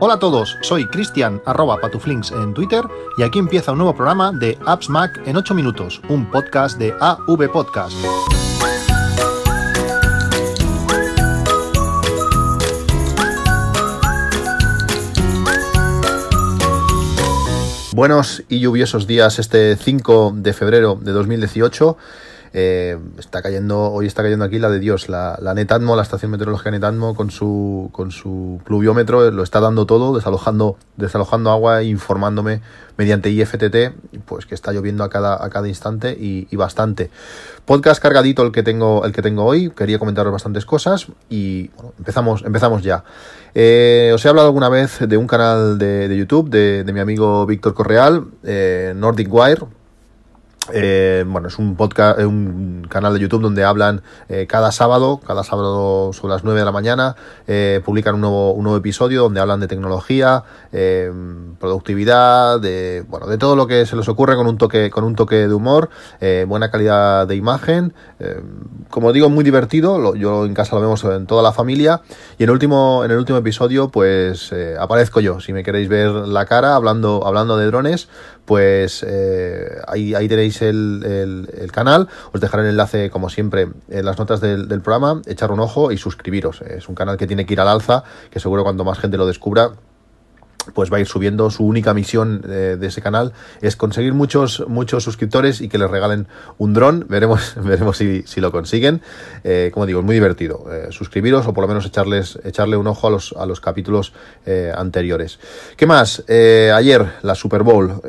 Hola a todos, soy Cristian arroba patuflinks en Twitter y aquí empieza un nuevo programa de Apps Mac en 8 minutos, un podcast de AV Podcast. Buenos y lluviosos días este 5 de febrero de 2018. Eh, está cayendo, hoy está cayendo aquí la de Dios, la, la, la estación meteorológica Netatmo con su, con su pluviómetro, lo está dando todo, desalojando, desalojando agua e informándome mediante IFTT, pues que está lloviendo a cada, a cada instante y, y, bastante. Podcast cargadito el que tengo, el que tengo hoy, quería comentaros bastantes cosas y bueno, empezamos, empezamos ya. Eh, os he hablado alguna vez de un canal de, de YouTube de, de, mi amigo Víctor Correal, eh, Nordic Wire, eh, bueno, es un podcast, un canal de YouTube donde hablan eh, cada sábado, cada sábado sobre las 9 de la mañana, eh, publican un nuevo, un nuevo episodio donde hablan de tecnología, eh, productividad, de bueno, de todo lo que se les ocurre con un toque, con un toque de humor, eh, buena calidad de imagen, eh, como digo, muy divertido. Lo, yo en casa lo vemos en toda la familia y en el último, en el último episodio, pues aparezco yo. Si me queréis ver la cara hablando, hablando de drones, pues ahí, ahí tenéis el, el, el, canal. Os dejaré el enlace, como siempre, en las notas del, del, programa. Echar un ojo y suscribiros. Es un canal que tiene que ir al alza, que seguro cuanto más gente lo descubra, pues va a ir subiendo. Su única misión eh, de ese canal es conseguir muchos, muchos suscriptores y que les regalen un dron. Veremos, veremos si, si lo consiguen. Eh, como digo, es muy divertido. Eh, suscribiros o por lo menos echarles, echarle un ojo a los, a los capítulos anteriores. ¿Qué más? Ayer, la Super Bowl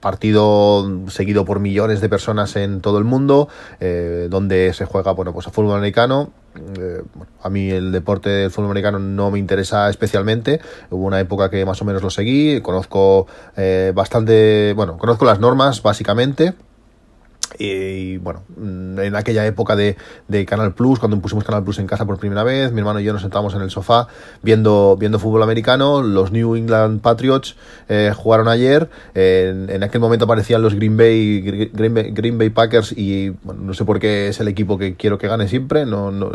partido seguido por millones de personas en todo el mundo, eh, donde se juega, bueno, pues a fútbol americano. Eh, a mí el deporte del fútbol americano no me interesa especialmente. Hubo una época que más o menos lo seguí, conozco eh, bastante, bueno, conozco las normas básicamente. Y bueno, en aquella época de, de, Canal Plus, cuando pusimos Canal Plus en casa por primera vez, mi hermano y yo nos sentábamos en el sofá viendo, viendo fútbol americano. Los New England Patriots eh, jugaron ayer. En, en, aquel momento aparecían los Green Bay, Green Bay, Green Bay Packers y bueno, no sé por qué es el equipo que quiero que gane siempre. No, no,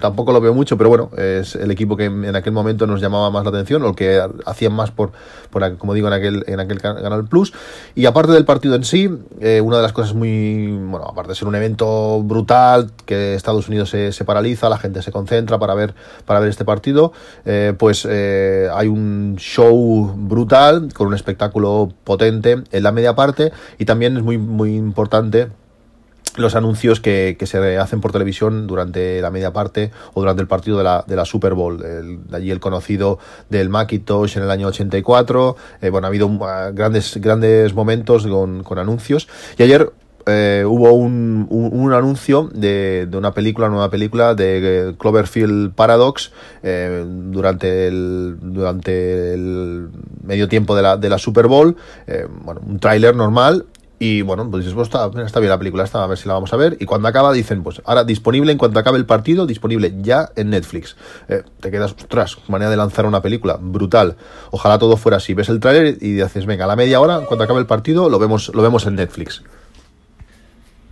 tampoco lo veo mucho, pero bueno, es el equipo que en aquel momento nos llamaba más la atención o que hacían más por, por como digo, en aquel, en aquel Canal Plus. Y aparte del partido en sí, eh, una de las cosas muy bueno, aparte de ser un evento brutal, que Estados Unidos se, se, paraliza, la gente se concentra para ver, para ver este partido, eh, pues eh, hay un show brutal con un espectáculo potente en la media parte y también es muy, muy importante los anuncios que, que, se hacen por televisión durante la media parte o durante el partido de la, de la Super Bowl. El, allí el conocido del Macintosh en el año 84. Eh, bueno, ha habido uh, grandes, grandes momentos con, con anuncios. Y ayer eh, hubo un, un, un anuncio de, una película, nueva película de Cloverfield Paradox eh, durante, el, durante el medio tiempo de la, de la Super Bowl. Eh, bueno, un tráiler normal y bueno, pues dices, pues está, está, bien la película, está, a ver si la vamos a ver. Y cuando acaba dicen, pues ahora disponible en cuanto acabe el partido, disponible ya en Netflix. Eh, te quedas, ostras, manera de lanzar una película, brutal. Ojalá todo fuera así. Ves el tráiler y dices, venga, a la media hora, cuando acabe el partido, lo vemos, lo vemos en Netflix.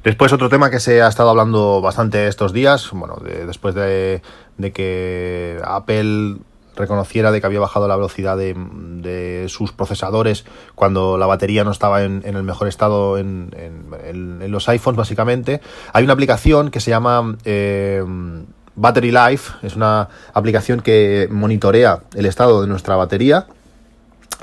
Después otro tema que se ha estado hablando bastante estos días, bueno, de, después de, que Apple reconociera de que había bajado la velocidad de, sus procesadores cuando la batería no estaba en, el mejor estado en, los iPhones básicamente. Hay una aplicación que se llama eh, Battery Life, es una aplicación que monitorea el estado de nuestra batería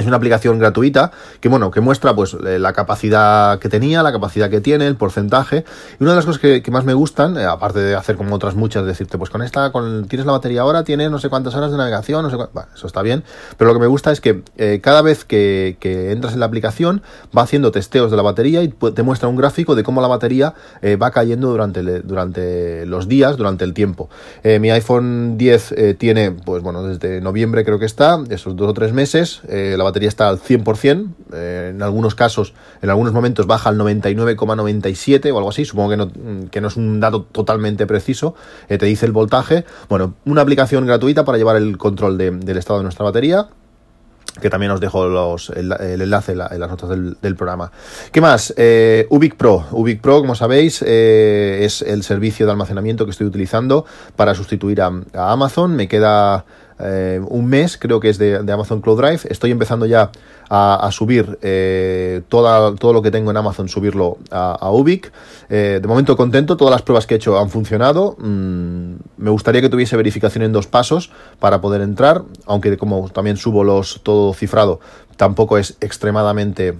es una aplicación gratuita que, bueno, que muestra pues la capacidad que tenía, la capacidad que tiene, el porcentaje. Y una de las cosas que, más me gustan, eh, aparte de hacer como otras muchas, decirte, pues con esta, con, tienes la batería ahora, tienes no sé cuántas horas de navegación, no sé bueno, eso está bien. Pero lo que me gusta es que eh, cada vez que, entras en la aplicación va haciendo testeos de la batería y te muestra un gráfico de cómo la batería eh, va cayendo durante, durante los días, durante el tiempo. Eh, mi iPhone 10 tiene, pues bueno, desde noviembre creo que está, esos dos o tres meses, la batería está al 100%, eh, en algunos casos, en algunos momentos baja al 99,97 o algo así, supongo que no, que no, es un dato totalmente preciso, eh, te dice el voltaje, bueno, una aplicación gratuita para llevar el control de, del estado de nuestra batería, que también os dejo los, el, enlace en, la, en, las notas del, programa. ¿Qué más? Eh, Ubic Pro. Ubic Pro, como sabéis, eh, es el servicio de almacenamiento que estoy utilizando para sustituir a Amazon. Me queda eh, un mes, creo que es de, Amazon Cloud Drive. Estoy empezando ya a, subir eh, toda, todo lo que tengo en Amazon, subirlo a, Ubic. Eh, de momento contento, todas las pruebas que he hecho han funcionado. Mm, me gustaría que tuviese verificación en dos pasos para poder entrar, aunque como también subo los todo cifrado, tampoco es extremadamente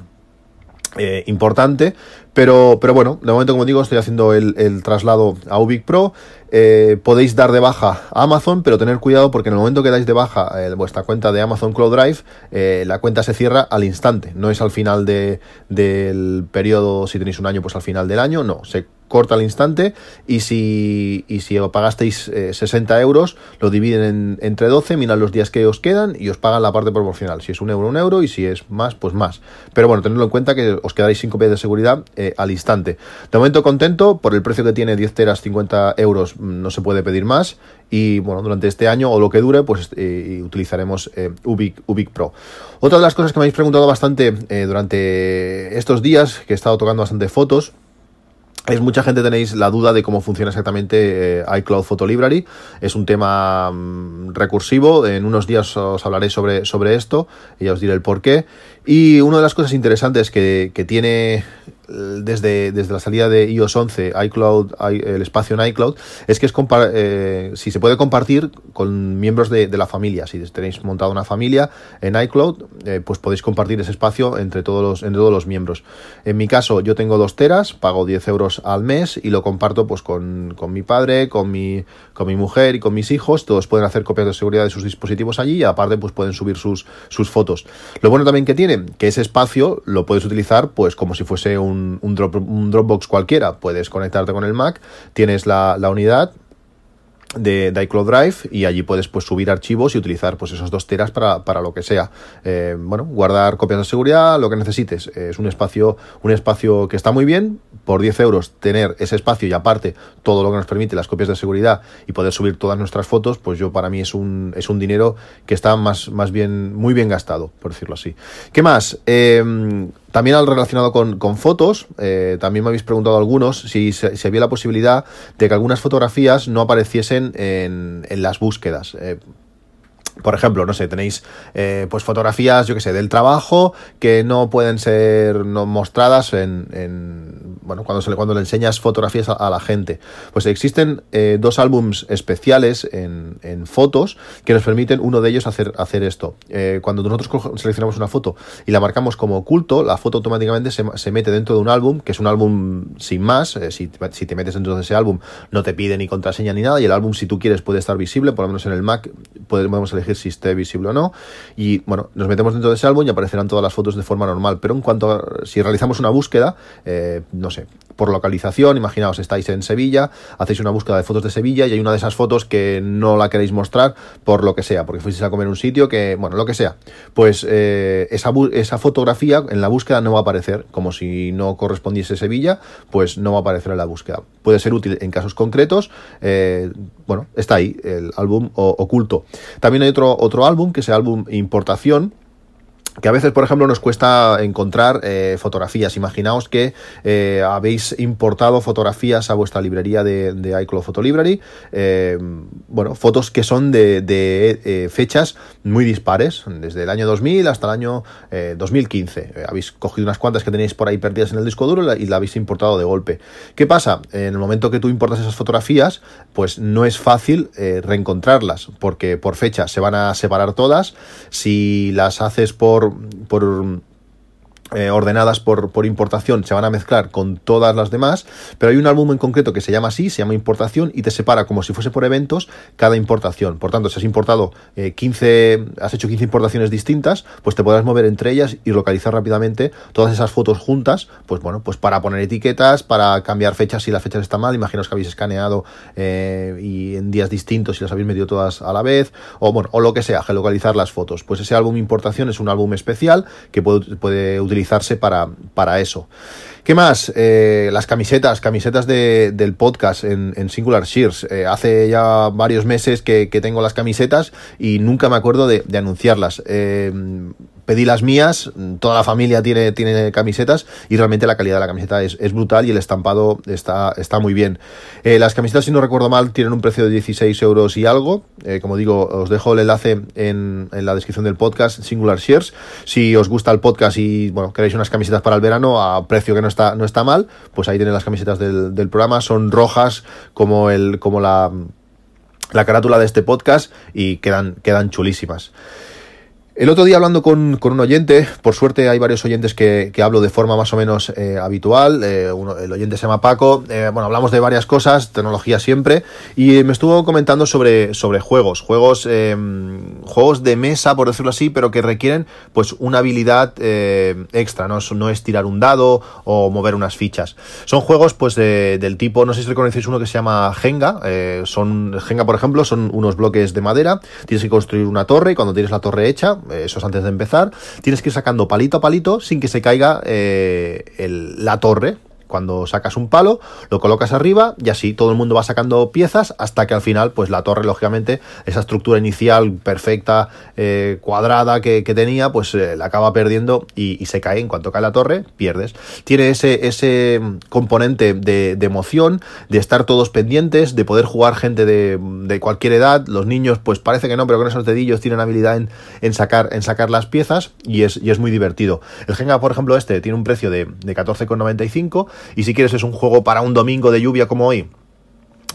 eh, importante, pero, pero bueno, de momento, como digo, estoy haciendo el, traslado a Ubic Pro. Eh, podéis dar de baja a Amazon, pero tener cuidado porque en el momento que dais de baja eh, vuestra cuenta de Amazon Cloud Drive, la cuenta se cierra al instante. No es al final de, del periodo, si tenéis un año, pues al final del año, no, se corta al instante y si, y si pagasteis 60 eh, euros, lo dividen entre 12, miran los días que os quedan y os pagan la parte proporcional. Si es un euro, un euro y si es más, pues más. Pero bueno, tenedlo en cuenta que os quedaréis 5 veces de seguridad eh, al instante. De momento contento, por el precio que tiene 10 teras, 50 euros, mm, no se puede pedir más. Y bueno, durante este año o lo que dure, pues eh, utilizaremos Ubic, Ubic Pro. Otra de las cosas que me habéis preguntado bastante durante estos días, que he estado tocando bastante fotos, es mucha gente tenéis la duda de cómo funciona exactamente eh, iCloud Photo Library. Es un tema mm, recursivo. En unos días os hablaré sobre, sobre esto y ya os diré el por qué. Y una de las cosas interesantes que, que tiene desde, desde la salida de iOS 11, iCloud, el espacio en iCloud, es que es eh, si se puede compartir con miembros de, la familia. Si tenéis montado una familia en iCloud, eh, pues podéis compartir ese espacio entre todos, los, entre todos los miembros. En mi caso, yo tengo dos teras, pago 10 euros al mes y lo comparto pues con, mi padre, con mi, con mi mujer y con mis hijos. Todos pueden hacer copias de seguridad de sus dispositivos allí y aparte pues pueden subir sus, sus fotos. Lo bueno también que tiene, que ese espacio lo puedes utilizar pues como si fuese un un, Dropbox cualquiera, puedes conectarte con el Mac, tienes la, la unidad, de, iCloud Drive y allí puedes pues subir archivos y utilizar pues esos dos teras para, para lo que sea. Eh, bueno guardar copias de seguridad lo que necesites. Es un espacio un espacio que está muy bien. Por 10 euros tener ese espacio y aparte todo lo que nos permite las copias de seguridad y poder subir todas nuestras fotos pues yo para mí es un, es un dinero que está más, más bien muy bien gastado por decirlo así. ¿qué más? Eh, también al relacionado con, con fotos, eh, también me habéis preguntado algunos si, si, había la posibilidad de que algunas fotografías no apareciesen en, en las búsquedas. Eh, por ejemplo, no sé, tenéis eh, pues fotografías, yo que sé, del trabajo que no pueden ser mostradas en, en bueno, cuando, le, enseñas fotografías a, la gente. Pues existen eh, dos álbums especiales en, fotos que nos permiten uno de ellos hacer, hacer esto. Eh, cuando nosotros seleccionamos una foto y la marcamos como oculto, la foto automáticamente se, se mete dentro de un álbum, que es un álbum sin más. si, si te metes dentro de ese álbum, no te pide ni contraseña ni nada, y el álbum, si tú quieres, puede estar visible, por lo menos en el Mac podemos elegir si esté visible o no. Y bueno, nos metemos dentro de ese álbum y aparecerán todas las fotos de forma normal. Pero en cuanto a si realizamos una búsqueda, eh, no sé, por localización, imaginaos, estáis en Sevilla, hacéis una búsqueda de fotos de Sevilla y hay una de esas fotos que no la queréis mostrar por lo que sea, porque fuisteis a comer un sitio que, bueno, lo que sea. Pues eh, esa, esa fotografía en la búsqueda no va a aparecer, como si no correspondiese Sevilla, pues no va a aparecer en la búsqueda. Puede ser útil en casos concretos, eh, bueno, está ahí, el álbum oculto. También hay otro, otro álbum, que es el álbum importación, que a veces, por ejemplo, nos cuesta encontrar eh, fotografías. Imaginaos que eh, habéis importado fotografías a vuestra librería de, iCloud Photo Library. Eh, bueno, fotos que son de, de fechas muy dispares, desde el año 2000 hasta el año 2015. habéis cogido unas cuantas que tenéis por ahí perdidas en el disco duro y la habéis importado de golpe. ¿Qué pasa? En el momento que tú importas esas fotografías, pues no es fácil reencontrarlas, porque por fecha se van a separar todas. Si las haces por por, eh, ordenadas por, por, importación se van a mezclar con todas las demás, pero hay un álbum en concreto que se llama así, se llama importación y te separa como si fuese por eventos cada importación. Por tanto, si has importado 15, eh, has hecho 15 importaciones distintas, pues te podrás mover entre ellas y localizar rápidamente todas esas fotos juntas, pues bueno, pues para poner etiquetas, para cambiar fechas si las fechas están mal, imaginaos que habéis escaneado eh, y en días distintos y las habéis metido todas a la vez, o bueno, o lo que sea, gelocalizar las fotos. Pues ese álbum importación es un álbum especial que puede, puede utilizar para, para eso. ¿Qué más? Eh, las camisetas, camisetas de, del podcast en, Singular Shears. Eh, hace ya varios meses que, que, tengo las camisetas y nunca me acuerdo de, anunciarlas. Eh, pedí las mías, toda la familia tiene, tiene camisetas y realmente la calidad de la camiseta es, brutal y el estampado está, está muy bien. Las camisetas, si no recuerdo mal, tienen un precio de 16 euros y algo. Como digo, os dejo el enlace en, en, la descripción del podcast Singular Shares. Si os gusta el podcast y bueno, queréis unas camisetas para el verano a precio que no está, no está mal, pues ahí tenéis las camisetas del, del programa. Son rojas como, el, como la, la carátula de este podcast y quedan, quedan chulísimas. El otro día hablando con, con, un oyente, por suerte hay varios oyentes que, que hablo de forma más o menos eh, habitual, eh, uno, el oyente se llama Paco, eh, bueno, hablamos de varias cosas, tecnología siempre, y me estuvo comentando sobre, sobre juegos, juegos, juegos de mesa, por decirlo así, pero que requieren pues una habilidad extra, ¿no? no es tirar un dado o mover unas fichas. Son juegos pues de, del tipo, no sé si reconocéis uno que se llama Jenga, son, Jenga por ejemplo, son unos bloques de madera, tienes que construir una torre y cuando tienes la torre hecha, eso es antes de empezar, tienes que ir sacando palito a palito sin que se caiga eh, el, la torre, cuando sacas un palo, lo colocas arriba y así todo el mundo va sacando piezas hasta que al final, pues la torre, lógicamente, esa estructura inicial perfecta, eh, cuadrada que, tenía, pues eh, la acaba perdiendo y, se cae. En cuanto cae la torre, pierdes. Tiene ese, ese componente de, de, emoción, de estar todos pendientes, de poder jugar gente de, de, cualquier edad. Los niños, pues parece que no, pero con esos dedillos tienen habilidad en, en sacar, en sacar las piezas y es, y es muy divertido. El Jenga, por ejemplo, este tiene un precio de, de 14,95 y si quieres es un juego para un domingo de lluvia como hoy,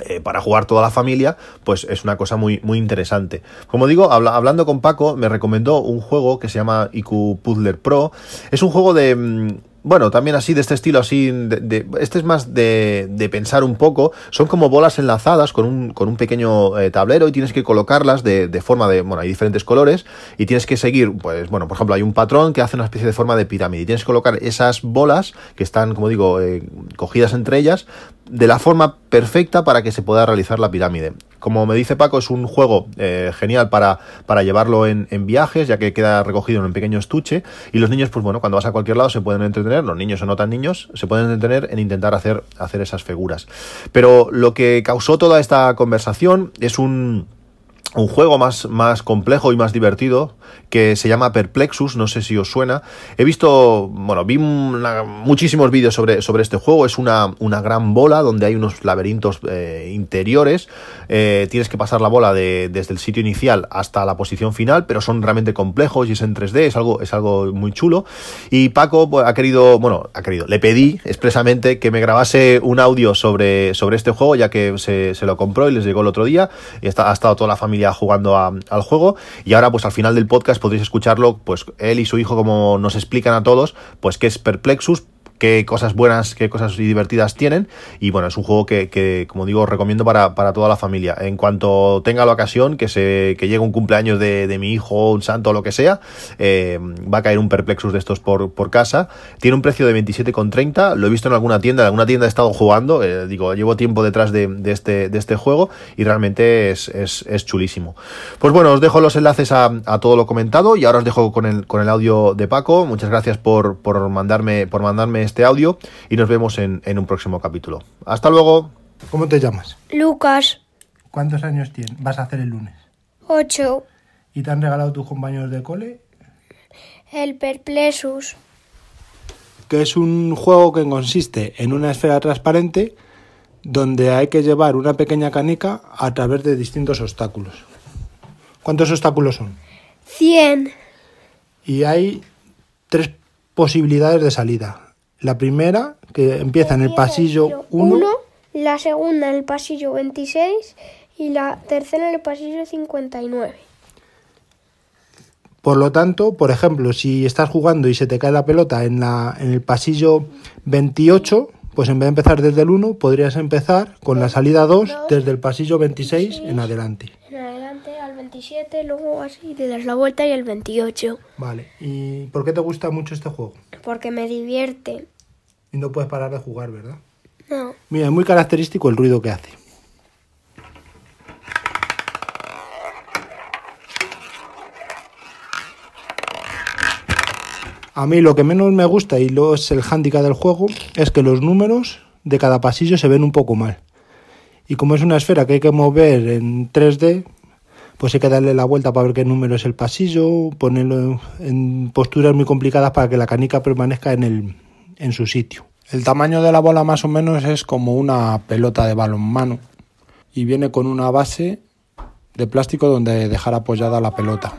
eh, para jugar toda la familia, pues es una cosa muy, muy interesante. Como digo, habla, hablando con Paco, me recomendó un juego que se llama IQ Puzzler Pro. Es un juego de mm, bueno, también así, de este estilo, así, de, de, este es más de, de, pensar un poco, son como bolas enlazadas con un, con un pequeño eh, tablero y tienes que colocarlas de, forma de, bueno, hay diferentes colores y tienes que seguir, pues, bueno, por ejemplo, hay un patrón que hace una especie de forma de pirámide y tienes que colocar esas bolas que están, como digo, eh, cogidas entre ellas de la forma perfecta para que se pueda realizar la pirámide. Como me dice Paco, es un juego eh, genial para, para llevarlo en, en, viajes, ya que queda recogido en un pequeño estuche. Y los niños, pues bueno, cuando vas a cualquier lado se pueden entretener, los niños o no tan niños, se pueden entretener en intentar hacer, hacer esas figuras. Pero lo que causó toda esta conversación es un un juego más, más complejo y más divertido que se llama Perplexus, no sé si os suena. He visto, bueno, vi muchísimos vídeos sobre, sobre este juego, es una, una gran bola donde hay unos laberintos eh, interiores, eh, tienes que pasar la bola de, desde el sitio inicial hasta la posición final, pero son realmente complejos y es en 3D, es algo, es algo muy chulo. Y Paco pues, ha querido, bueno, ha querido, le pedí expresamente que me grabase un audio sobre, sobre este juego, ya que se, se lo compró y les llegó el otro día, y ha estado toda la familia jugando a, al juego. Y ahora pues al final del podcast podréis escucharlo pues él y su hijo como nos explican a todos pues qué es Perplexus qué cosas buenas, qué cosas divertidas tienen. Y bueno, es un juego que, que como digo, recomiendo para, para, toda la familia. En cuanto tenga la ocasión, que se que llegue un cumpleaños de, de mi hijo, un santo o lo que sea, eh, va a caer un Perplexus de estos por, por casa. Tiene un precio de 27,30. Lo he visto en alguna tienda, en alguna tienda he estado jugando. Eh, digo, llevo tiempo detrás de, de, este, de este juego y realmente es, es, es, chulísimo. Pues bueno, os dejo los enlaces a, a, todo lo comentado y ahora os dejo con el, con el audio de Paco. Muchas gracias por, por mandarme, por mandarme este audio y nos vemos en, en, un próximo capítulo. Hasta luego. ¿Cómo te llamas? Lucas. ¿Cuántos años tienes? vas a hacer el lunes? Ocho. ¿Y te han regalado tus compañeros de cole? El Perplexus. Que es un juego que consiste en una esfera transparente donde hay que llevar una pequeña canica a través de distintos obstáculos. ¿Cuántos obstáculos son? Cien. Y hay tres posibilidades de salida. La primera, que empieza en el pasillo 1. La segunda en el pasillo 26 y la tercera en el pasillo 59. Por lo tanto, por ejemplo, si estás jugando y se te cae la pelota en, la, en el pasillo 28, pues en vez de empezar desde el 1, podrías empezar con la salida 2 desde el pasillo 26 en adelante. En adelante al 27, luego así te das la vuelta y el 28. Vale, ¿y por qué te gusta mucho este juego? Porque me divierte. Y no puedes parar de jugar, ¿verdad? No. Mira, es muy característico el ruido que hace. A mí lo que menos me gusta y lo es el hándicap del juego es que los números de cada pasillo se ven un poco mal. Y como es una esfera que hay que mover en 3D, pues hay que darle la vuelta para ver qué número es el pasillo, ponerlo en posturas muy complicadas para que la canica permanezca en, el, en su sitio. El tamaño de la bola más o menos es como una pelota de balonmano y viene con una base de plástico donde dejar apoyada la pelota.